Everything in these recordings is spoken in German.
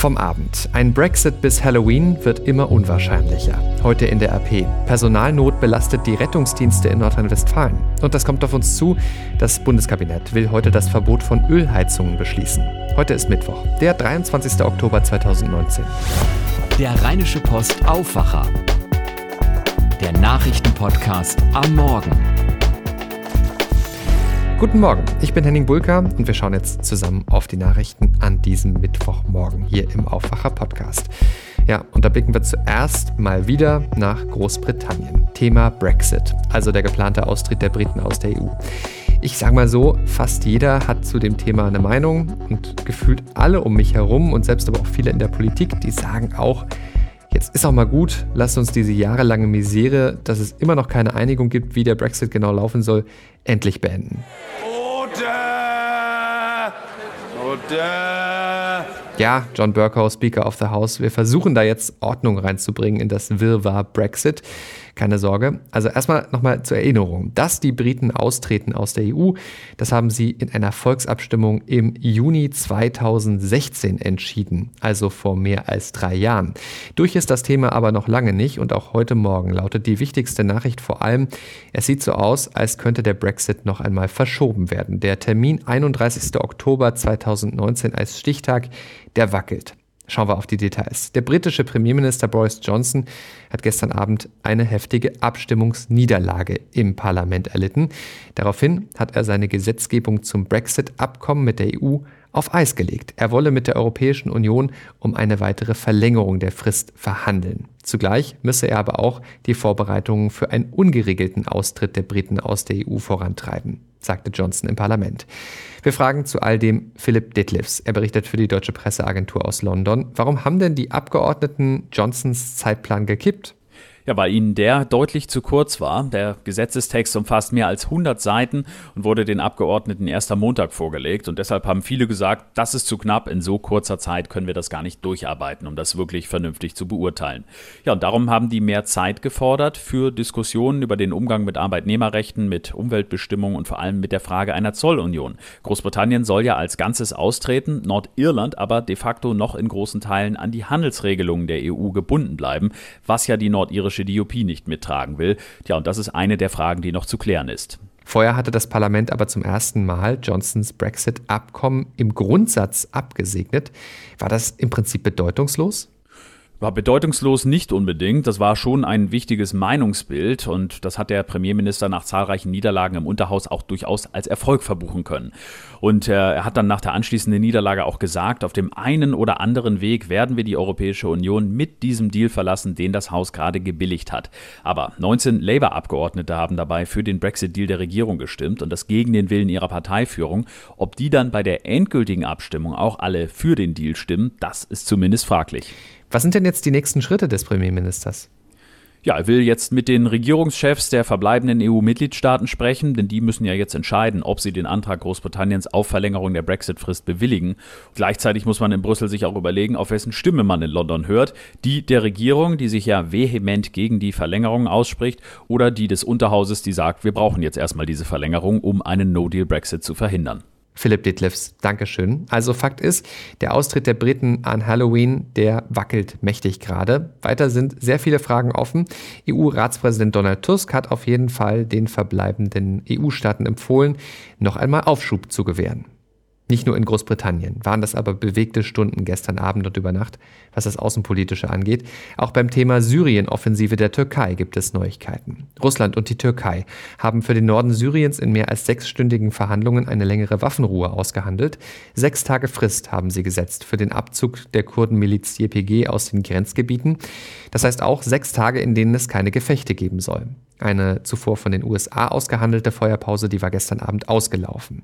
Vom Abend. Ein Brexit bis Halloween wird immer unwahrscheinlicher. Heute in der AP. Personalnot belastet die Rettungsdienste in Nordrhein-Westfalen. Und das kommt auf uns zu. Das Bundeskabinett will heute das Verbot von Ölheizungen beschließen. Heute ist Mittwoch, der 23. Oktober 2019. Der Rheinische Post Aufwacher. Der Nachrichtenpodcast am Morgen. Guten Morgen, ich bin Henning Bulka und wir schauen jetzt zusammen auf die Nachrichten an diesem Mittwochmorgen hier im Aufwacher Podcast. Ja, und da blicken wir zuerst mal wieder nach Großbritannien. Thema Brexit, also der geplante Austritt der Briten aus der EU. Ich sage mal so, fast jeder hat zu dem Thema eine Meinung und gefühlt alle um mich herum und selbst aber auch viele in der Politik, die sagen auch, Jetzt ist auch mal gut, lasst uns diese jahrelange Misere, dass es immer noch keine Einigung gibt, wie der Brexit genau laufen soll, endlich beenden. Oder! Oder! Ja, John Burkow, Speaker of the House, wir versuchen da jetzt Ordnung reinzubringen in das Wirrwarr Brexit. Keine Sorge. Also erstmal nochmal zur Erinnerung. Dass die Briten austreten aus der EU, das haben sie in einer Volksabstimmung im Juni 2016 entschieden, also vor mehr als drei Jahren. Durch ist das Thema aber noch lange nicht und auch heute Morgen lautet die wichtigste Nachricht vor allem, es sieht so aus, als könnte der Brexit noch einmal verschoben werden. Der Termin 31. Oktober 2019 als Stichtag, der wackelt. Schauen wir auf die Details. Der britische Premierminister Boris Johnson hat gestern Abend eine heftige Abstimmungsniederlage im Parlament erlitten. Daraufhin hat er seine Gesetzgebung zum Brexit-Abkommen mit der EU auf Eis gelegt. Er wolle mit der Europäischen Union um eine weitere Verlängerung der Frist verhandeln. Zugleich müsse er aber auch die Vorbereitungen für einen ungeregelten Austritt der Briten aus der EU vorantreiben sagte Johnson im Parlament. Wir fragen zu all dem Philipp Detlefs. Er berichtet für die deutsche Presseagentur aus London. Warum haben denn die Abgeordneten Johnsons Zeitplan gekippt? Ja, weil ihnen der deutlich zu kurz war. Der Gesetzestext umfasst mehr als 100 Seiten und wurde den Abgeordneten erst am Montag vorgelegt. Und deshalb haben viele gesagt, das ist zu knapp. In so kurzer Zeit können wir das gar nicht durcharbeiten, um das wirklich vernünftig zu beurteilen. Ja, und darum haben die mehr Zeit gefordert für Diskussionen über den Umgang mit Arbeitnehmerrechten, mit Umweltbestimmungen und vor allem mit der Frage einer Zollunion. Großbritannien soll ja als Ganzes austreten, Nordirland aber de facto noch in großen Teilen an die Handelsregelungen der EU gebunden bleiben, was ja die nordirische militärische Diopie nicht mittragen will. Tja, und das ist eine der Fragen, die noch zu klären ist. Vorher hatte das Parlament aber zum ersten Mal Johnsons Brexit-Abkommen im Grundsatz abgesegnet. War das im Prinzip bedeutungslos? War bedeutungslos nicht unbedingt. Das war schon ein wichtiges Meinungsbild und das hat der Premierminister nach zahlreichen Niederlagen im Unterhaus auch durchaus als Erfolg verbuchen können. Und äh, er hat dann nach der anschließenden Niederlage auch gesagt, auf dem einen oder anderen Weg werden wir die Europäische Union mit diesem Deal verlassen, den das Haus gerade gebilligt hat. Aber 19 Labour-Abgeordnete haben dabei für den Brexit-Deal der Regierung gestimmt und das gegen den Willen ihrer Parteiführung. Ob die dann bei der endgültigen Abstimmung auch alle für den Deal stimmen, das ist zumindest fraglich. Was sind denn jetzt die nächsten Schritte des Premierministers? Ja, er will jetzt mit den Regierungschefs der verbleibenden EU-Mitgliedstaaten sprechen, denn die müssen ja jetzt entscheiden, ob sie den Antrag Großbritanniens auf Verlängerung der Brexit-Frist bewilligen. Gleichzeitig muss man in Brüssel sich auch überlegen, auf wessen Stimme man in London hört. Die der Regierung, die sich ja vehement gegen die Verlängerung ausspricht, oder die des Unterhauses, die sagt, wir brauchen jetzt erstmal diese Verlängerung, um einen No-Deal-Brexit zu verhindern. Philipp Detlefs, Dankeschön. Also Fakt ist, der Austritt der Briten an Halloween, der wackelt mächtig gerade. Weiter sind sehr viele Fragen offen. EU-Ratspräsident Donald Tusk hat auf jeden Fall den verbleibenden EU-Staaten empfohlen, noch einmal Aufschub zu gewähren. Nicht nur in Großbritannien waren das aber bewegte Stunden gestern Abend und über Nacht, was das Außenpolitische angeht. Auch beim Thema Syrien-Offensive der Türkei gibt es Neuigkeiten. Russland und die Türkei haben für den Norden Syriens in mehr als sechsstündigen Verhandlungen eine längere Waffenruhe ausgehandelt. Sechs Tage Frist haben sie gesetzt für den Abzug der Kurdenmiliz YPG aus den Grenzgebieten. Das heißt auch sechs Tage, in denen es keine Gefechte geben soll. Eine zuvor von den USA ausgehandelte Feuerpause, die war gestern Abend ausgelaufen.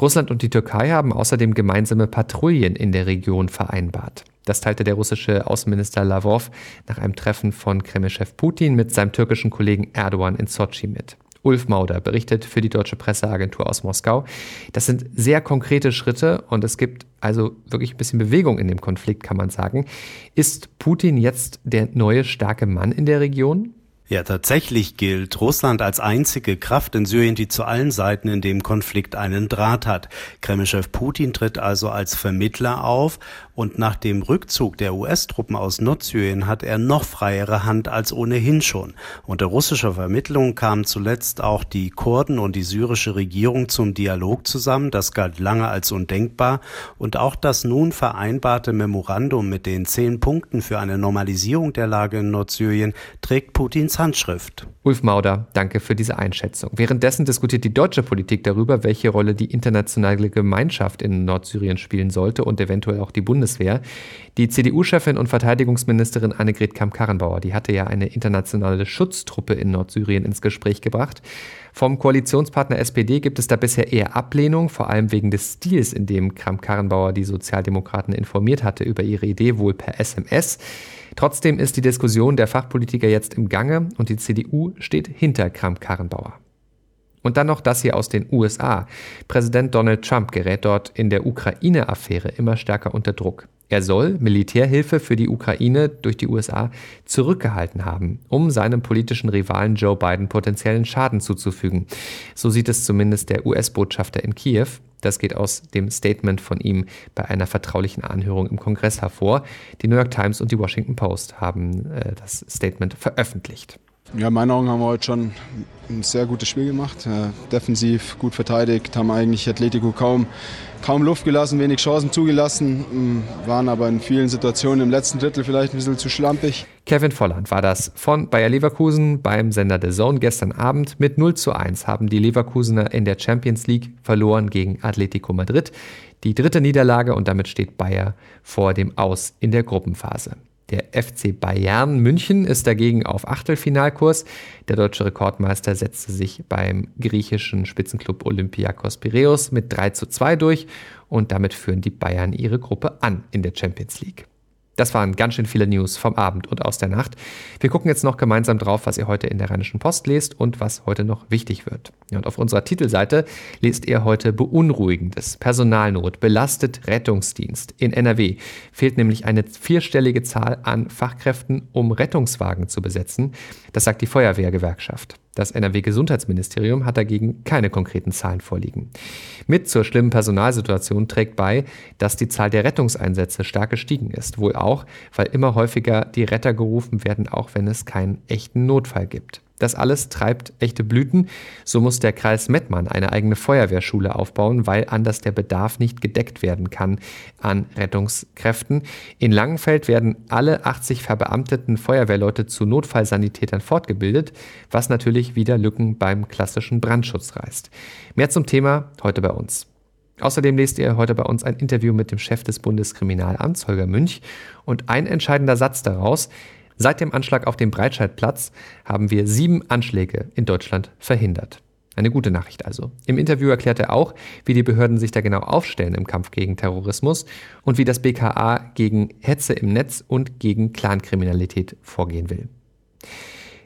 Russland und die Türkei haben außerdem gemeinsame Patrouillen in der Region vereinbart. Das teilte der russische Außenminister Lavrov nach einem Treffen von Kremlchef Putin mit seinem türkischen Kollegen Erdogan in Sochi mit. Ulf Mauder berichtet für die deutsche Presseagentur aus Moskau. Das sind sehr konkrete Schritte und es gibt also wirklich ein bisschen Bewegung in dem Konflikt, kann man sagen. Ist Putin jetzt der neue starke Mann in der Region? Ja, tatsächlich gilt Russland als einzige Kraft in Syrien, die zu allen Seiten in dem Konflikt einen Draht hat. Kremlchef Putin tritt also als Vermittler auf und nach dem Rückzug der US-Truppen aus Nordsyrien hat er noch freiere Hand als ohnehin schon. Unter russischer Vermittlung kamen zuletzt auch die Kurden und die syrische Regierung zum Dialog zusammen. Das galt lange als undenkbar. Und auch das nun vereinbarte Memorandum mit den zehn Punkten für eine Normalisierung der Lage in Nordsyrien trägt Putins Handschrift. Ulf Mauder, danke für diese Einschätzung. Währenddessen diskutiert die deutsche Politik darüber, welche Rolle die internationale Gemeinschaft in Nordsyrien spielen sollte und eventuell auch die Bundeswehr. Die CDU-Chefin und Verteidigungsministerin Annegret Kamm-Karrenbauer, die hatte ja eine internationale Schutztruppe in Nordsyrien ins Gespräch gebracht. Vom Koalitionspartner SPD gibt es da bisher eher Ablehnung, vor allem wegen des Stils, in dem Kramp-Karrenbauer die Sozialdemokraten informiert hatte über ihre Idee, wohl per SMS. Trotzdem ist die Diskussion der Fachpolitiker jetzt im Gange und die CDU steht hinter Kramp-Karrenbauer. Und dann noch das hier aus den USA. Präsident Donald Trump gerät dort in der Ukraine-Affäre immer stärker unter Druck. Er soll Militärhilfe für die Ukraine durch die USA zurückgehalten haben, um seinem politischen Rivalen Joe Biden potenziellen Schaden zuzufügen. So sieht es zumindest der US-Botschafter in Kiew. Das geht aus dem Statement von ihm bei einer vertraulichen Anhörung im Kongress hervor. Die New York Times und die Washington Post haben äh, das Statement veröffentlicht. Ja, in meinen Augen haben wir heute schon ein sehr gutes Spiel gemacht. Äh, defensiv gut verteidigt, haben eigentlich Atletico kaum, kaum Luft gelassen, wenig Chancen zugelassen, ähm, waren aber in vielen Situationen im letzten Drittel vielleicht ein bisschen zu schlampig. Kevin Volland war das von Bayer Leverkusen beim Sender The Zone gestern Abend. Mit 0 zu 1 haben die Leverkusener in der Champions League verloren gegen Atletico Madrid. Die dritte Niederlage und damit steht Bayer vor dem Aus in der Gruppenphase. Der FC Bayern München ist dagegen auf Achtelfinalkurs. Der deutsche Rekordmeister setzte sich beim griechischen Spitzenklub Olympiakos Piraeus mit 3 zu 2 durch und damit führen die Bayern ihre Gruppe an in der Champions League. Das waren ganz schön viele News vom Abend und aus der Nacht. Wir gucken jetzt noch gemeinsam drauf, was ihr heute in der Rheinischen Post lest und was heute noch wichtig wird. und auf unserer Titelseite lest ihr heute beunruhigendes. Personalnot belastet Rettungsdienst. In NRW fehlt nämlich eine vierstellige Zahl an Fachkräften, um Rettungswagen zu besetzen. Das sagt die Feuerwehrgewerkschaft. Das NRW-Gesundheitsministerium hat dagegen keine konkreten Zahlen vorliegen. Mit zur schlimmen Personalsituation trägt bei, dass die Zahl der Rettungseinsätze stark gestiegen ist. Wohl auch, weil immer häufiger die Retter gerufen werden, auch wenn es keinen echten Notfall gibt. Das alles treibt echte Blüten. So muss der Kreis Mettmann eine eigene Feuerwehrschule aufbauen, weil anders der Bedarf nicht gedeckt werden kann an Rettungskräften. In Langenfeld werden alle 80 verbeamteten Feuerwehrleute zu Notfallsanitätern fortgebildet, was natürlich wieder Lücken beim klassischen Brandschutz reißt. Mehr zum Thema heute bei uns. Außerdem lest ihr heute bei uns ein Interview mit dem Chef des Bundeskriminalamts, Holger Münch. Und ein entscheidender Satz daraus, Seit dem Anschlag auf dem Breitscheidplatz haben wir sieben Anschläge in Deutschland verhindert. Eine gute Nachricht also. Im Interview erklärt er auch, wie die Behörden sich da genau aufstellen im Kampf gegen Terrorismus und wie das BKA gegen Hetze im Netz und gegen Clankriminalität vorgehen will.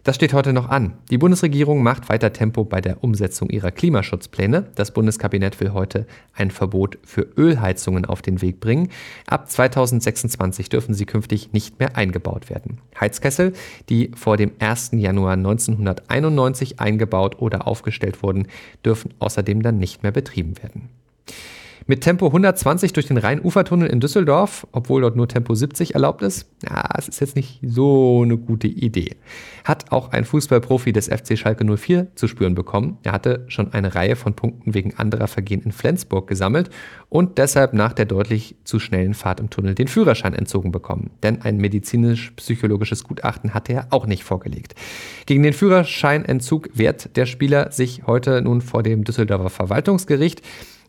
Das steht heute noch an. Die Bundesregierung macht weiter Tempo bei der Umsetzung ihrer Klimaschutzpläne. Das Bundeskabinett will heute ein Verbot für Ölheizungen auf den Weg bringen. Ab 2026 dürfen sie künftig nicht mehr eingebaut werden. Heizkessel, die vor dem 1. Januar 1991 eingebaut oder aufgestellt wurden, dürfen außerdem dann nicht mehr betrieben werden. Mit Tempo 120 durch den Rhein-Ufertunnel in Düsseldorf, obwohl dort nur Tempo 70 erlaubt ist, ja, es ist jetzt nicht so eine gute Idee. Hat auch ein Fußballprofi des FC Schalke 04 zu spüren bekommen. Er hatte schon eine Reihe von Punkten wegen anderer Vergehen in Flensburg gesammelt und deshalb nach der deutlich zu schnellen Fahrt im Tunnel den Führerschein entzogen bekommen. Denn ein medizinisch-psychologisches Gutachten hatte er auch nicht vorgelegt. Gegen den Führerscheinentzug wehrt der Spieler sich heute nun vor dem Düsseldorfer Verwaltungsgericht.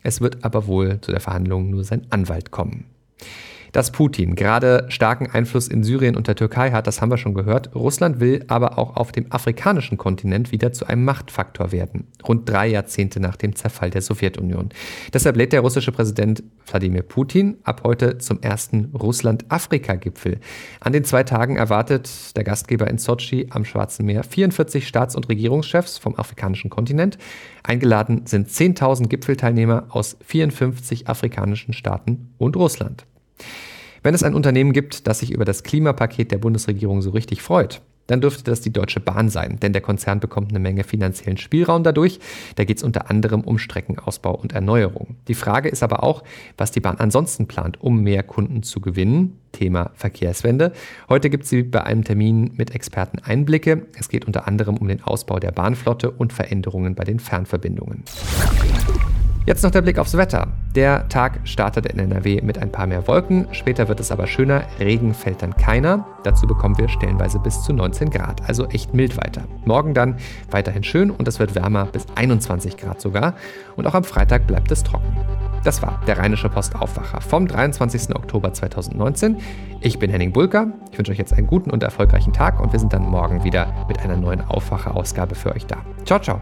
Es wird aber wohl zu der Verhandlung nur sein Anwalt kommen. Dass Putin gerade starken Einfluss in Syrien und der Türkei hat, das haben wir schon gehört. Russland will aber auch auf dem afrikanischen Kontinent wieder zu einem Machtfaktor werden, rund drei Jahrzehnte nach dem Zerfall der Sowjetunion. Deshalb lädt der russische Präsident Wladimir Putin ab heute zum ersten Russland-Afrika-Gipfel. An den zwei Tagen erwartet der Gastgeber in Sochi am Schwarzen Meer 44 Staats- und Regierungschefs vom afrikanischen Kontinent. Eingeladen sind 10.000 Gipfelteilnehmer aus 54 afrikanischen Staaten und Russland. Wenn es ein Unternehmen gibt, das sich über das Klimapaket der Bundesregierung so richtig freut, dann dürfte das die Deutsche Bahn sein, denn der Konzern bekommt eine Menge finanziellen Spielraum dadurch. Da geht es unter anderem um Streckenausbau und Erneuerung. Die Frage ist aber auch, was die Bahn ansonsten plant, um mehr Kunden zu gewinnen. Thema Verkehrswende. Heute gibt sie bei einem Termin mit Experten Einblicke. Es geht unter anderem um den Ausbau der Bahnflotte und Veränderungen bei den Fernverbindungen. Jetzt noch der Blick aufs Wetter. Der Tag startet in NRW mit ein paar mehr Wolken, später wird es aber schöner, Regen fällt dann keiner. Dazu bekommen wir stellenweise bis zu 19 Grad, also echt mild weiter. Morgen dann weiterhin schön und es wird wärmer bis 21 Grad sogar. Und auch am Freitag bleibt es trocken. Das war der Rheinische Post Aufwacher vom 23. Oktober 2019. Ich bin Henning Bulker. Ich wünsche euch jetzt einen guten und erfolgreichen Tag und wir sind dann morgen wieder mit einer neuen Aufwacher-Ausgabe für euch da. Ciao, ciao.